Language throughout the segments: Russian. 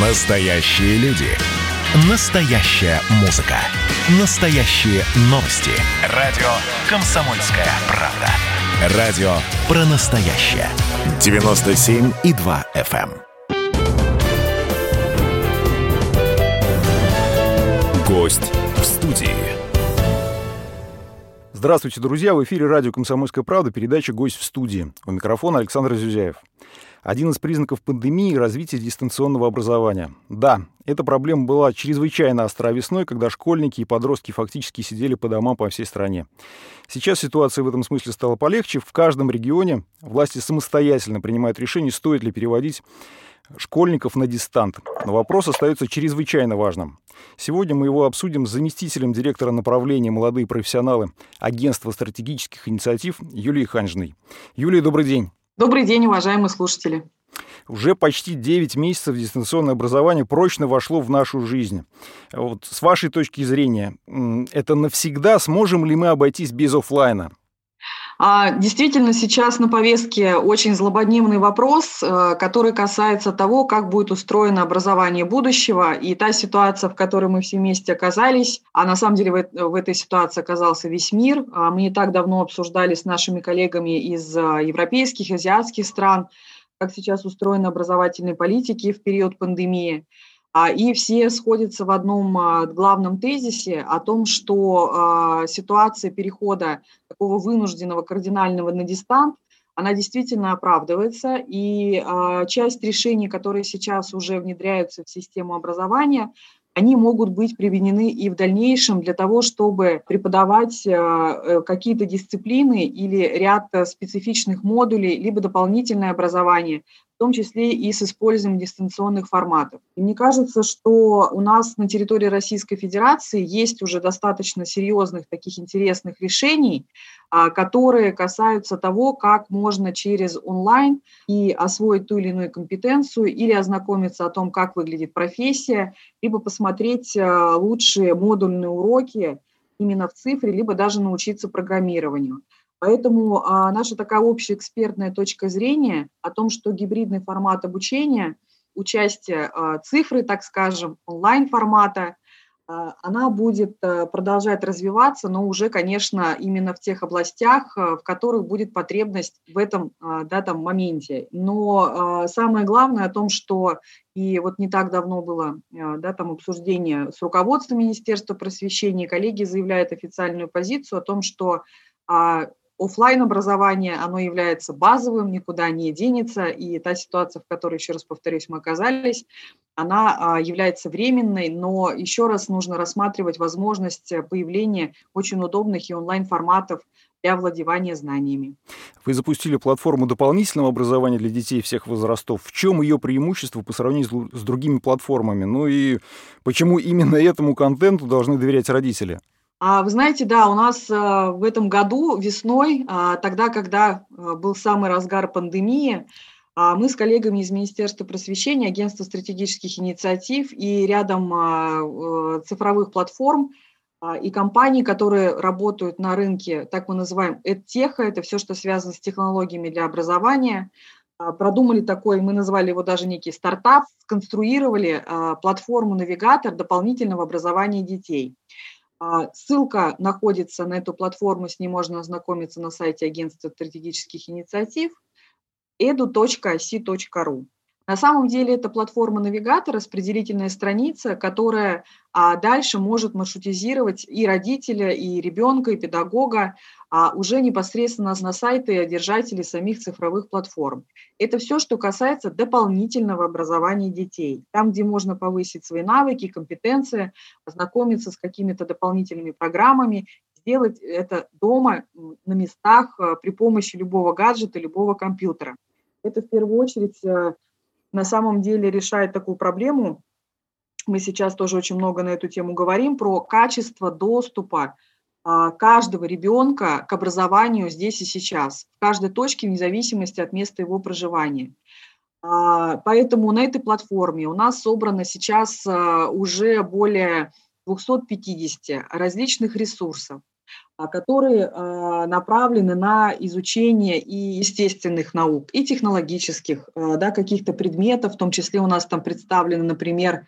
Настоящие люди. Настоящая музыка. Настоящие новости. Радио «Комсомольская правда». Радио про настоящее. 97,2 FM. эм. Гость в студии. Здравствуйте, друзья! В эфире радио «Комсомольская правда», передача «Гость в студии». У микрофона Александр Зюзяев. Один из признаков пандемии – развитие дистанционного образования. Да, эта проблема была чрезвычайно остра весной, когда школьники и подростки фактически сидели по домам по всей стране. Сейчас ситуация в этом смысле стала полегче. В каждом регионе власти самостоятельно принимают решение, стоит ли переводить школьников на дистант. Но вопрос остается чрезвычайно важным. Сегодня мы его обсудим с заместителем директора направления «Молодые профессионалы» Агентства стратегических инициатив Юлией Ханжиной. Юлия, добрый день. Добрый день, уважаемые слушатели. Уже почти 9 месяцев дистанционное образование прочно вошло в нашу жизнь. Вот с вашей точки зрения, это навсегда сможем ли мы обойтись без офлайна? А, действительно, сейчас на повестке очень злободневный вопрос, э, который касается того, как будет устроено образование будущего. И та ситуация, в которой мы все вместе оказались, а на самом деле в этой ситуации оказался весь мир. А, мы не так давно обсуждали с нашими коллегами из э, европейских, азиатских стран, как сейчас устроены образовательные политики в период пандемии. А, и все сходятся в одном а, главном тезисе о том, что а, ситуация перехода такого вынужденного кардинального на дистант, она действительно оправдывается, и часть решений, которые сейчас уже внедряются в систему образования, они могут быть применены и в дальнейшем для того, чтобы преподавать какие-то дисциплины или ряд специфичных модулей, либо дополнительное образование, в том числе и с использованием дистанционных форматов. И мне кажется, что у нас на территории Российской Федерации есть уже достаточно серьезных таких интересных решений, а, которые касаются того, как можно через онлайн и освоить ту или иную компетенцию или ознакомиться о том, как выглядит профессия, либо посмотреть а, лучшие модульные уроки именно в цифре, либо даже научиться программированию. Поэтому а, наша такая общая экспертная точка зрения о том, что гибридный формат обучения, участие а, цифры, так скажем, онлайн-формата, а, она будет а, продолжать развиваться, но уже, конечно, именно в тех областях, а, в которых будет потребность в этом а, да, там, моменте. Но а, самое главное о том, что и вот не так давно было да, там обсуждение с руководством Министерства просвещения, коллеги заявляют официальную позицию о том, что офлайн образование, оно является базовым, никуда не денется, и та ситуация, в которой, еще раз повторюсь, мы оказались, она а, является временной, но еще раз нужно рассматривать возможность появления очень удобных и онлайн-форматов для владевания знаниями. Вы запустили платформу дополнительного образования для детей всех возрастов. В чем ее преимущество по сравнению с другими платформами? Ну и почему именно этому контенту должны доверять родители? А вы знаете, да, у нас а, в этом году весной, а, тогда, когда а, был самый разгар пандемии, мы с коллегами из Министерства просвещения, Агентства стратегических инициатив и рядом э, цифровых платформ и компаний, которые работают на рынке, так мы называем, EdTech, это все, что связано с технологиями для образования, продумали такой, мы назвали его даже некий стартап, сконструировали платформу-навигатор дополнительного образования детей – а, ссылка находится на эту платформу, с ней можно ознакомиться на сайте Агентства стратегических инициатив edu.osi.ru. На самом деле это платформа навигатор, распределительная страница, которая а, дальше может маршрутизировать и родителя, и ребенка, и педагога а, уже непосредственно на сайты держателей самих цифровых платформ. Это все, что касается дополнительного образования детей. Там, где можно повысить свои навыки, компетенции, ознакомиться с какими-то дополнительными программами, сделать это дома, на местах, а, при помощи любого гаджета, любого компьютера. Это в первую очередь а, на самом деле решает такую проблему. Мы сейчас тоже очень много на эту тему говорим, про качество доступа каждого ребенка к образованию здесь и сейчас, в каждой точке, вне зависимости от места его проживания. А, поэтому на этой платформе у нас собрано сейчас а, уже более 250 различных ресурсов. которые направлены на изучение и естественных наук, и технологических, да, каких-то предметов, в том числе у нас там представлены, например,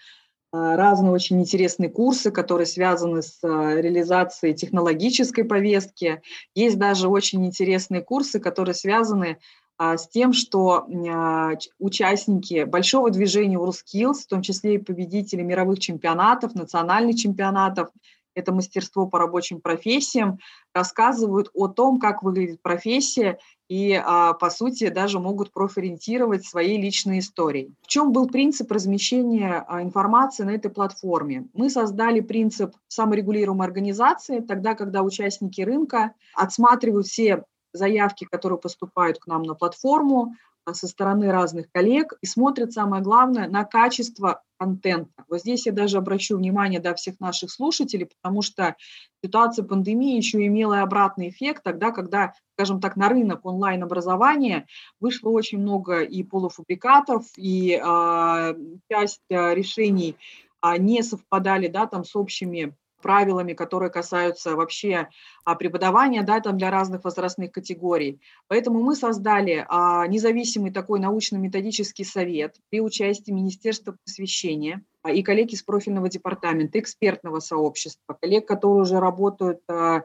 разные очень интересные курсы, которые связаны с реализацией технологической повестки. Есть даже очень интересные курсы, которые связаны а, с тем, что а, участники большого движения WorldSkills, в том числе и победители мировых чемпионатов, национальных чемпионатов, это мастерство по рабочим профессиям, рассказывают о том, как выглядит профессия и, а, по сути, даже могут профориентировать свои личные истории. В чем был принцип размещения информации на этой платформе? Мы создали принцип саморегулируемой организации, тогда, когда участники рынка отсматривают все заявки, которые поступают к нам на платформу а, со стороны разных коллег и смотрят, самое главное, на качество контента. Вот здесь я даже обращу внимание до всех наших слушателей, потому что ситуация пандемии еще имела обратный эффект тогда, когда, скажем так, на рынок онлайн-образования вышло очень много и полуфабрикатов, и э, часть э, решений э, не совпадали да, там, с общими правилами, которые касаются вообще а, преподавания да, там для разных возрастных категорий. Поэтому мы создали а, независимый такой научно-методический совет при участии Министерства просвещения а, и коллег из профильного департамента, экспертного сообщества, коллег, которые уже работают а,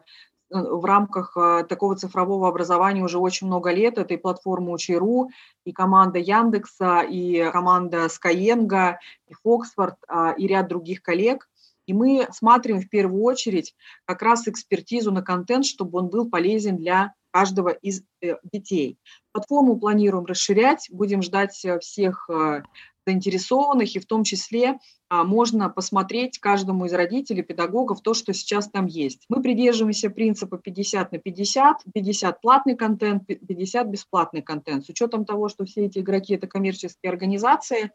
в рамках такого цифрового образования уже очень много лет. Это и платформа Учи.ру, и команда Яндекса, и команда Skyeng, и Фоксфорд, и ряд других коллег – и мы смотрим в первую очередь как раз экспертизу на контент, чтобы он был полезен для каждого из э, детей. Платформу планируем расширять, будем ждать э, всех э, заинтересованных, и в том числе а, можно посмотреть каждому из родителей, педагогов то, что сейчас там есть. Мы придерживаемся принципа 50 на 50, 50 платный контент, 50 бесплатный контент. С учетом того, что все эти игроки – это коммерческие организации,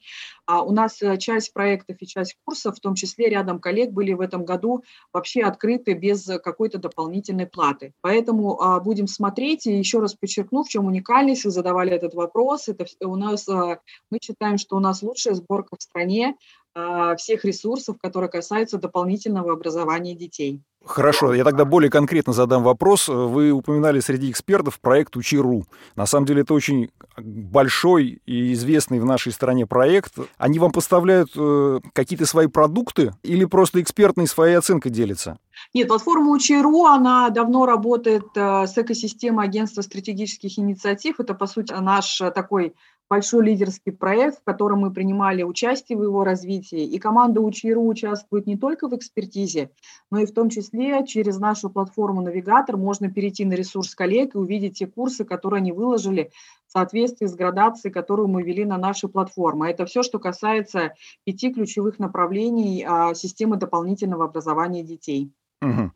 а у нас э, часть проектов и часть курсов, в том числе рядом коллег, были в этом году вообще открыты без какой-то дополнительной платы. Поэтому а, будем смотреть, и еще раз подчеркну, в чем уникальность, вы задавали этот вопрос, это у нас, мы считаем, что у нас лучшая сборка в стране, а, всех ресурсов, которые касаются дополнительного образования детей. Хорошо, я тогда более конкретно задам вопрос. Вы упоминали среди экспертов проект Учи.ру. На самом деле это очень большой и известный в нашей стране проект. Они вам поставляют э, какие-то свои продукты или просто экспертной своей оценкой делятся? Нет, платформа Учи.ру, она давно работает э, с экосистемой агентства стратегических инициатив. Это, по сути, наш такой большой лидерский проект, в котором мы принимали участие в его развитии. И команда Учиру участвует не только в экспертизе, но и в том числе через нашу платформу «Навигатор» можно перейти на ресурс коллег и увидеть те курсы, которые они выложили в соответствии с градацией, которую мы ввели на нашей платформе. Это все, что касается пяти ключевых направлений а, системы дополнительного образования детей. Угу.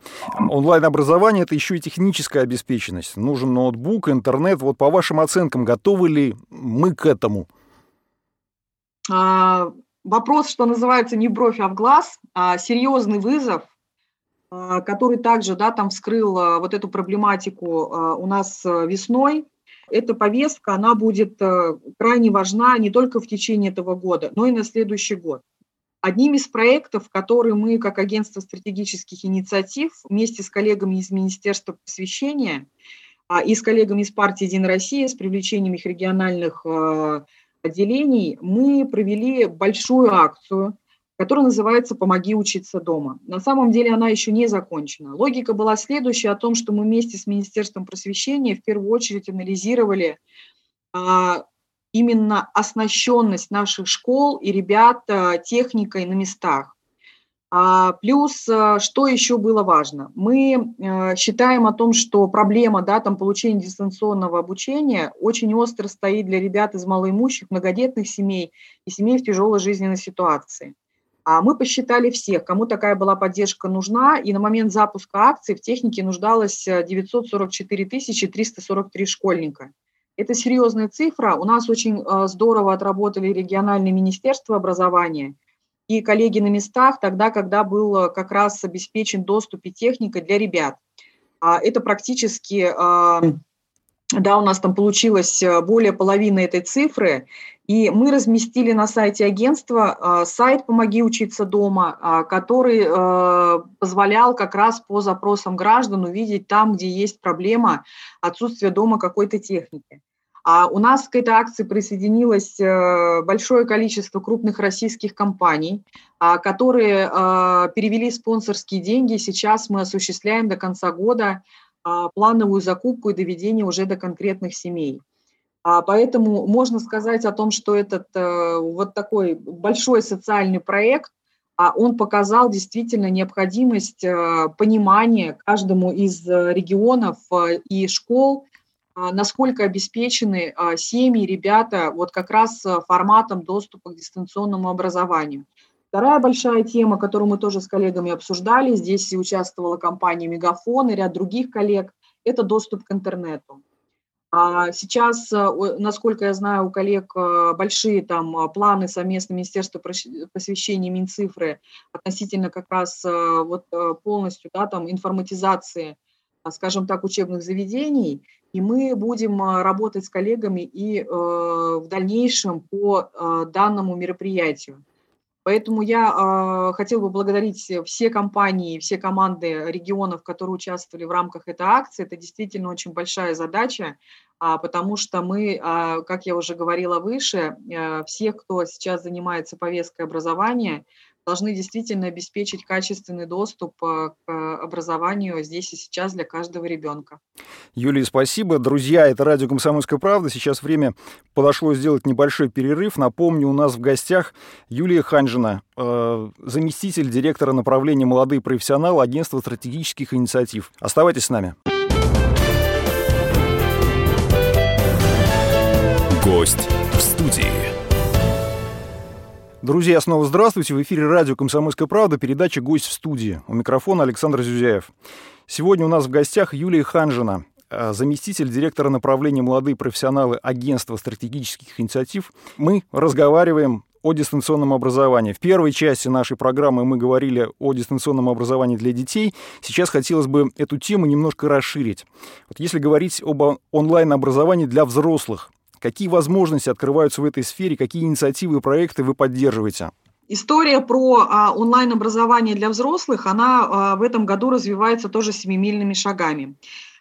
Онлайн-образование – это еще и техническая обеспеченность. Нужен ноутбук, интернет. Вот по вашим оценкам, готовы ли мы к этому? А, вопрос, что называется, не бровь, а в глаз. А, серьезный вызов, а, который также да, там вскрыл а, вот эту проблематику а, у нас весной. Эта повестка, она будет крайне важна не только в течение этого года, но и на следующий год. Одним из проектов, которые мы, как агентство стратегических инициатив, вместе с коллегами из Министерства просвещения а, и с коллегами из партии «Единая Россия», с привлечением их региональных а, отделений, мы провели большую акцию, которая называется «Помоги учиться дома». На самом деле она еще не закончена. Логика была следующая о том, что мы вместе с Министерством просвещения в первую очередь анализировали а, именно оснащенность наших школ и ребят э, техникой на местах. А, плюс, э, что еще было важно? Мы э, считаем о том, что проблема да, там, получения дистанционного обучения очень остро стоит для ребят из малоимущих, многодетных семей и семей в тяжелой жизненной ситуации. А мы посчитали всех, кому такая была поддержка нужна, и на момент запуска акции в технике нуждалось 944 343 школьника. Это серьезная цифра. У нас очень э, здорово отработали региональные министерства образования и коллеги на местах тогда, когда был э, как раз обеспечен доступ и техника для ребят. А это практически, э, да, у нас там получилось более половины этой цифры, И мы разместили на сайте агентства э, сайт «Помоги учиться дома», э, который э, позволял как раз по запросам граждан увидеть там, где есть проблема отсутствия дома какой-то техники. А у нас к этой акции присоединилось большое количество крупных российских компаний, которые перевели спонсорские деньги. Сейчас мы осуществляем до конца года плановую закупку и доведение уже до конкретных семей. А поэтому можно сказать о том, что этот э, вот такой большой социальный проект, а он показал действительно необходимость э, понимания каждому из э, регионов и школ, насколько обеспечены семьи, ребята вот как раз форматом доступа к дистанционному образованию. Вторая большая тема, которую мы тоже с коллегами обсуждали, здесь участвовала компания «Мегафон» и ряд других коллег, это доступ к интернету. А сейчас, э, насколько я знаю, у коллег э, большие там э, планы совместно Министерства просвещения Минцифры относительно как раз вот полностью да, там информатизации, скажем так, учебных заведений. И мы будем работать с коллегами и в дальнейшем по данному мероприятию. Поэтому я э, хотела бы благодарить все компании, все команды регионов, которые участвовали в рамках этой акции. Это действительно очень большая задача, а, потому что мы, а, как я уже говорила выше, э, всех, кто сейчас занимается повесткой образования, должны действительно обеспечить качественный доступ э, к образованию здесь и сейчас для каждого ребенка. Юлия, спасибо. Друзья, это радио «Комсомольская правда». Сейчас время подошло сделать небольшой перерыв. Напомню, у нас в гостях Юлия Ханжина, э, заместитель директора направления «Молодые профессионалы» Агентства стратегических инициатив. Оставайтесь с нами. Гость в студии. Друзья, снова здравствуйте. В эфире радио «Комсомольская правда», передача «Гость в студии». У микрофона Александр Зюзяев. Сегодня у нас в гостях Юлия Ханжина, э, заместитель директора направления «Молодые профессионалы» Агентства стратегических инициатив. Мы разговариваем о дистанционном образовании. В первой части нашей программы мы говорили о дистанционном образовании для детей. Сейчас хотелось бы эту тему немножко расширить. Вот если говорить об онлайн-образовании для взрослых, Какие возможности открываются в этой сфере, какие инициативы и проекты вы поддерживаете? История про а, онлайн-образование для взрослых, она а, в этом году развивается тоже семимильными шагами.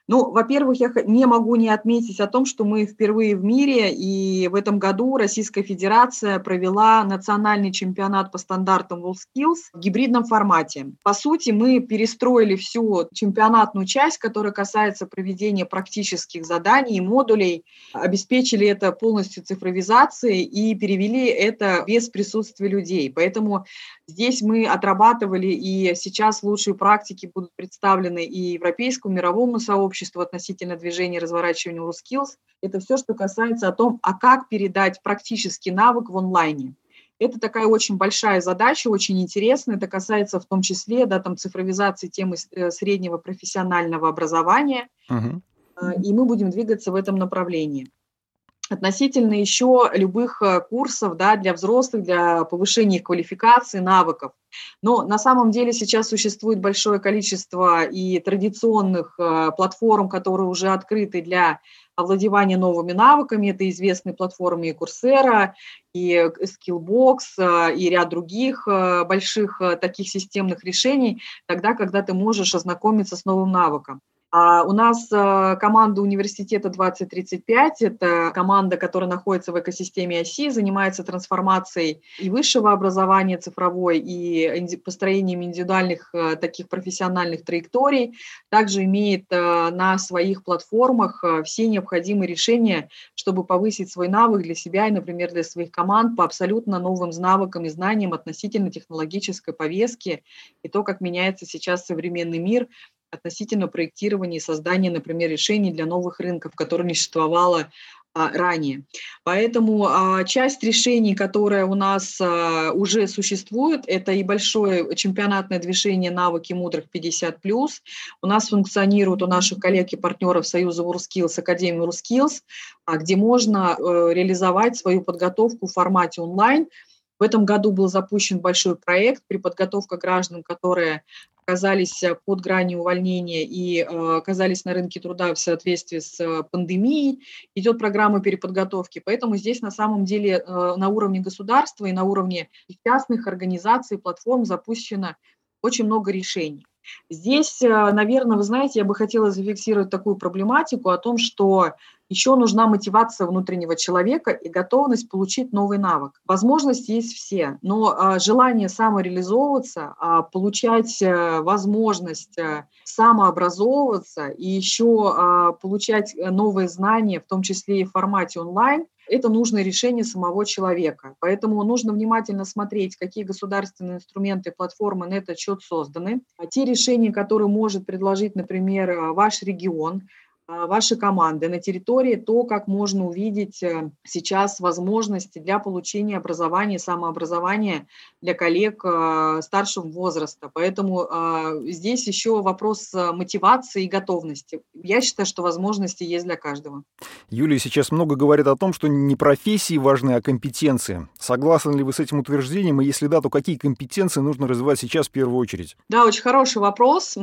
Ну, во-первых, я не могу не отметить о том, что мы впервые в мире, и в этом году Российская Федерация провела национальный чемпионат по стандартам WorldSkills в гибридном формате. По сути, мы перестроили всю чемпионатную часть, которая касается проведения практических заданий и модулей, обеспечили это полностью цифровизацией и перевели это без присутствия людей. Поэтому здесь мы отрабатывали, и сейчас лучшие практики будут представлены и европейскому, мировому сообществу, обществу относительно движения разворачивания WorldSkills. Это все, что касается о том, а как передать практический навык в онлайне. Это такая очень большая задача, очень интересная. Это касается в том числе да, там, цифровизации темы э, среднего профессионального образования. Uh-huh. И мы будем двигаться в этом направлении относительно еще любых э, курсов да, для взрослых, для повышения их квалификации, навыков. Но на самом деле сейчас существует большое количество и традиционных э, платформ, которые уже открыты для овладевания новыми навыками. Это известные платформы и Coursera, и Skillbox, э, и ряд других больших таких системных решений, тогда, когда ты можешь ознакомиться с новым навыком. А у нас э, команда университета 2035, это команда, которая находится в экосистеме оси, занимается трансформацией и высшего образования цифровой, и построением индивидуальных э, таких профессиональных траекторий. Также имеет э, на своих платформах все необходимые решения, чтобы повысить свой навык для себя и, например, для своих команд по абсолютно новым навыкам и знаниям относительно технологической повестки и то, как меняется сейчас современный мир относительно проектирования и создания, например, решений для новых рынков, которые не существовало а, ранее. Поэтому а, часть решений, которая у нас а, уже существует, это и большое чемпионатное движение «Навыки мудрых 50+.» У нас функционирует у наших коллег и партнеров Союза WorldSkills, Академии WorldSkills, где можно э, реализовать свою подготовку в формате онлайн – в этом году был запущен большой проект при подготовке граждан, которые оказались под гранью увольнения и оказались на рынке труда в соответствии с пандемией. Идет программа переподготовки, поэтому здесь на самом деле на уровне государства и на уровне частных организаций, платформ запущено очень много решений. Здесь, наверное, вы знаете, я бы хотела зафиксировать такую проблематику о том, что еще нужна мотивация внутреннего человека и готовность получить новый навык. Возможности есть все, но а, желание самореализовываться, а, получать а, возможность а, самообразовываться и еще а, получать новые знания, в том числе и в формате онлайн, это нужное решение самого человека. Поэтому нужно внимательно смотреть, какие государственные инструменты, платформы на этот счет созданы. А те решения, которые может предложить, например, ваш регион, вашей команды на территории, то, как можно увидеть э, сейчас возможности для получения образования, самообразования для коллег э, старшего возраста. Поэтому а, здесь еще вопрос э, мотивации и готовности. Я считаю, что возможности есть для каждого. Юлия сейчас много говорит о том, что не профессии важны, а компетенции. Согласны ли вы с этим утверждением? И если да, то какие компетенции нужно развивать сейчас в первую очередь? Да, очень хороший вопрос.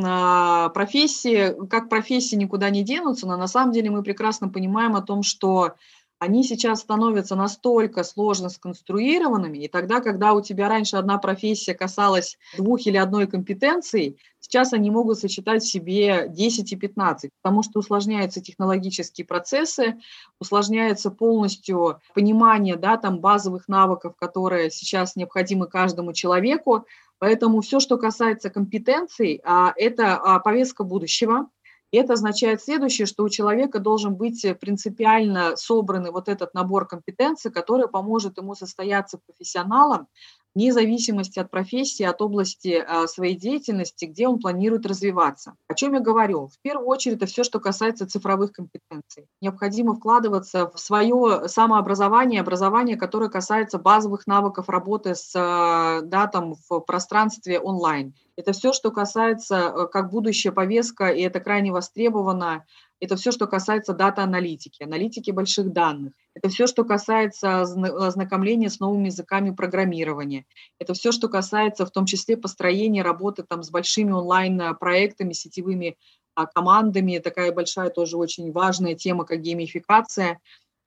Профессии, как профессии никуда не денутся, но на самом деле мы прекрасно понимаем о том, что они сейчас становятся настолько сложно сконструированными, и тогда, когда у тебя раньше одна профессия касалась двух или одной компетенции, сейчас они могут сочетать в себе 10 и 15, потому что усложняются технологические процессы, усложняется полностью понимание да, там, базовых навыков, которые сейчас необходимы каждому человеку, Поэтому все, что касается компетенций, а, это а, повестка будущего, и это означает следующее, что у человека должен быть принципиально собранный вот этот набор компетенций, который поможет ему состояться профессионалом, вне зависимости от профессии, от области а, своей деятельности, где он планирует развиваться. О чем я говорю? В первую очередь это все, что касается цифровых компетенций. Необходимо вкладываться в свое самообразование, образование, которое касается базовых навыков работы с а, да, там, в пространстве онлайн. Это все, что касается э, как будущая повестка, и это крайне востребовано это все, что касается дата-аналитики, аналитики больших данных. Это все, что касается ознакомления с новыми языками программирования. Это все, что касается в том числе построения работы там, с большими онлайн-проектами, сетевыми а, командами. Такая большая тоже очень важная тема, как геймификация.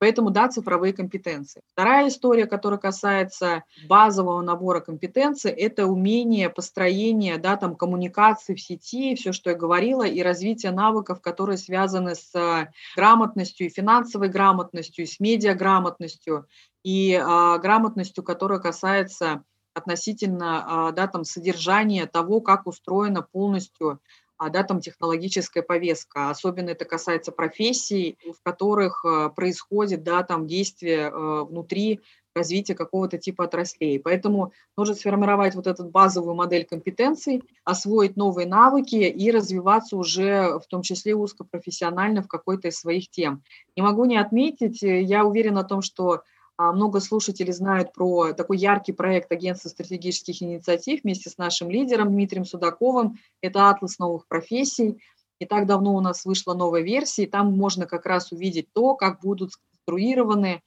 Поэтому, да, цифровые компетенции. Вторая история, которая касается базового набора компетенций, это умение построения, да, там, коммуникации в сети, все, что я говорила, и развитие навыков, которые связаны с э, грамотностью, и финансовой грамотностью, и с медиаграмотностью, и а, грамотностью, которая касается относительно а, да, там, содержания того, как устроена полностью да, там технологическая повестка. Особенно это касается профессий, в которых э, происходит да, там действие э, внутри развития какого-то типа отраслей. Поэтому нужно сформировать вот эту базовую модель компетенций, освоить новые навыки и развиваться уже в том числе узкопрофессионально в какой-то из своих тем. Не могу не отметить, э, я уверена о том, что а, много слушателей знают про такой яркий проект Агентства стратегических инициатив вместе с нашим лидером Дмитрием Судаковым. Это «Атлас новых профессий». Не так давно у нас вышла новая версия, и там можно как раз увидеть то, как будут сконструированы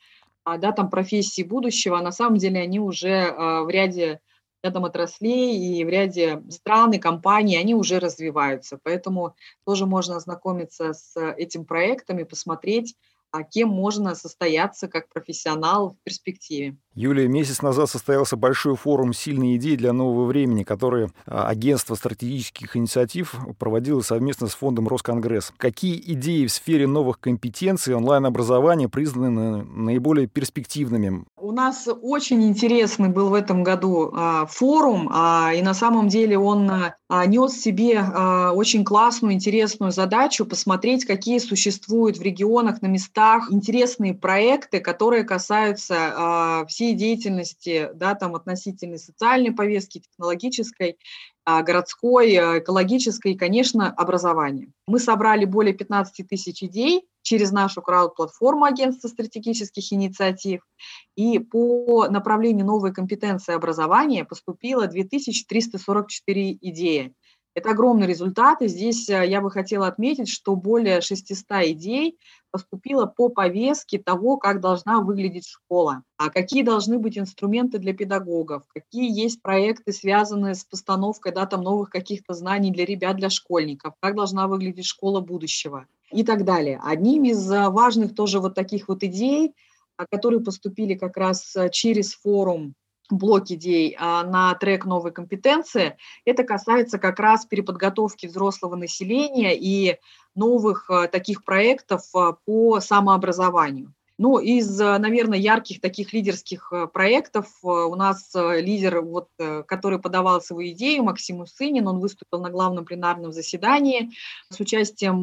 а, да, там профессии будущего. А на самом деле они уже в ряде рядом отраслей и в ряде стран и компаний они уже развиваются. Поэтому тоже можно ознакомиться с этим проектом и посмотреть, а кем можно состояться как профессионал в перспективе. Юлия, месяц назад состоялся большой форум «Сильные идеи для нового времени», который а, агентство стратегических инициатив проводило совместно с фондом Росконгресс. Какие идеи в сфере новых компетенций онлайн-образования признаны наиболее перспективными? У нас очень интересный был в этом году а, форум, а, и на самом деле он нес себе очень классную, интересную задачу посмотреть, какие существуют в регионах на местах интересные проекты, которые касаются всей всей деятельности, да, там относительно социальной повестки, технологической, а, городской, а, экологической и, конечно, образования. Мы собрали более 15 тысяч идей через нашу крауд-платформу Агентства стратегических инициатив, и по направлению новой компетенции образования поступило 2344 идеи. Это огромный результат, и здесь э, я бы хотела отметить, что более 600 идей поступило по повестке того, как должна выглядеть школа, а какие должны быть инструменты для педагогов, какие есть проекты, связанные с постановкой да, там, новых каких-то знаний для ребят, для школьников, как должна выглядеть школа будущего и так далее. Одним из э, важных тоже вот таких вот идей, а, которые поступили как раз э, через форум блок идей а, на трек новой компетенции. Это касается как раз переподготовки взрослого населения и новых а, таких проектов а, по самообразованию. Ну, из, э, наверное, ярких таких лидерских э, проектов э, у нас лидер, вот, который подавал свою идею, Максим Усынин, он выступил на главном пленарном заседании с участием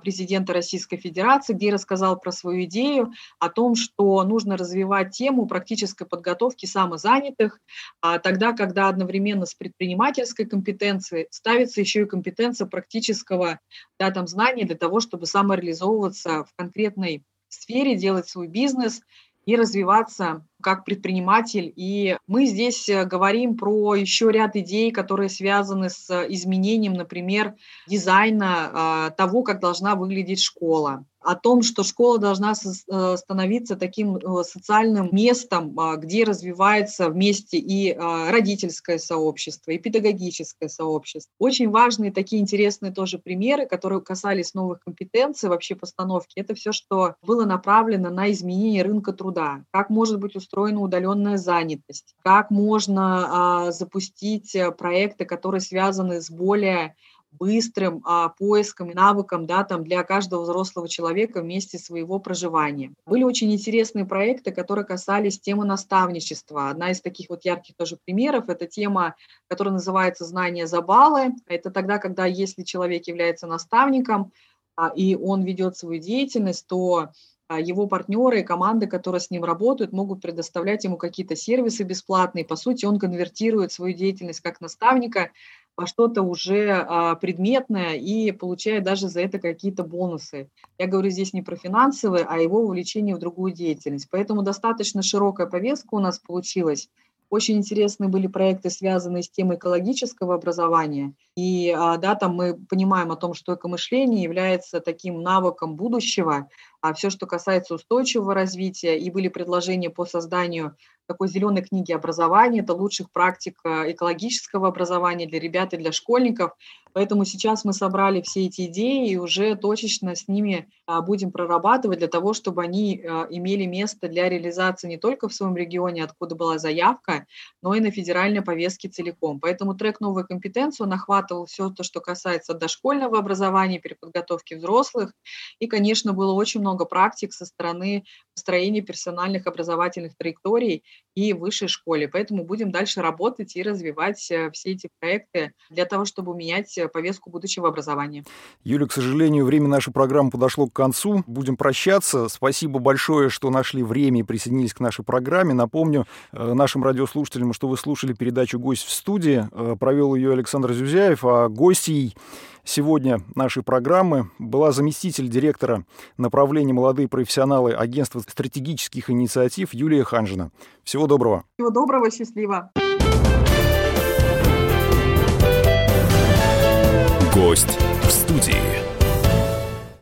президента Российской Федерации, где рассказал про свою идею о том, что нужно развивать тему практической подготовки самозанятых, а тогда, когда одновременно с предпринимательской компетенцией ставится еще и компетенция практического да, там, знания для того, чтобы самореализовываться в конкретной сфере, делать свой бизнес и развиваться как предприниматель. И мы здесь э, говорим про еще ряд идей, которые связаны с изменением, например, дизайна а, того, как должна выглядеть школа о том, что школа должна э, становиться таким э, социальным местом, а, где развивается вместе и а, родительское сообщество, и педагогическое сообщество. Очень важные такие интересные тоже примеры, которые касались новых компетенций, вообще постановки. Это все, что было направлено на изменение рынка труда. Как может быть устроена удаленная занятость, как можно а, запустить э, проекты, которые связаны с более быстрым а, поиском и навыком да, там, для каждого взрослого человека в месте своего проживания. Были очень интересные проекты, которые касались темы наставничества. Одна из таких вот ярких тоже примеров – это тема, которая называется «Знания за баллы». Это тогда, когда если человек является наставником, а, и он ведет свою деятельность, то его партнеры и команды, которые с ним работают, могут предоставлять ему какие-то сервисы бесплатные. По сути, он конвертирует свою деятельность как наставника во что-то уже а, предметное и получает даже за это какие-то бонусы. Я говорю здесь не про финансовые, а его увлечение в другую деятельность. Поэтому достаточно широкая повестка у нас получилась. Очень интересные были проекты, связанные с темой экологического образования. И а, да, там мы понимаем о том, что экомышление является таким навыком будущего, а все, что касается устойчивого развития, и были предложения по созданию такой зеленой книги образования, это лучших практик э, экологического образования для ребят и для школьников. Поэтому сейчас мы собрали все эти идеи и уже точечно с ними а, будем прорабатывать для того, чтобы они э, имели место для реализации не только в своем регионе, откуда была заявка, но и на федеральной повестке целиком. Поэтому трек «Новая компетенция» он охватывал все то, что касается дошкольного образования, переподготовки взрослых. И, конечно, было очень много практик со стороны построения персональных образовательных траекторий и высшей школе. Поэтому будем дальше работать и развивать э, все эти проекты для того, чтобы менять э, повестку будущего образования. Юля, к сожалению, время нашей программы подошло к концу. Будем прощаться. Спасибо большое, что нашли время и присоединились к нашей программе. Напомню э, нашим радиослушателям, что вы слушали передачу «Гость в студии». Провел ее Александр Зюзяев, а гостей сегодня нашей программы была заместитель директора направления «Молодые профессионалы» Агентства стратегических инициатив Юлия Ханжина. Всего доброго. Всего доброго, счастливо. Гость в студии.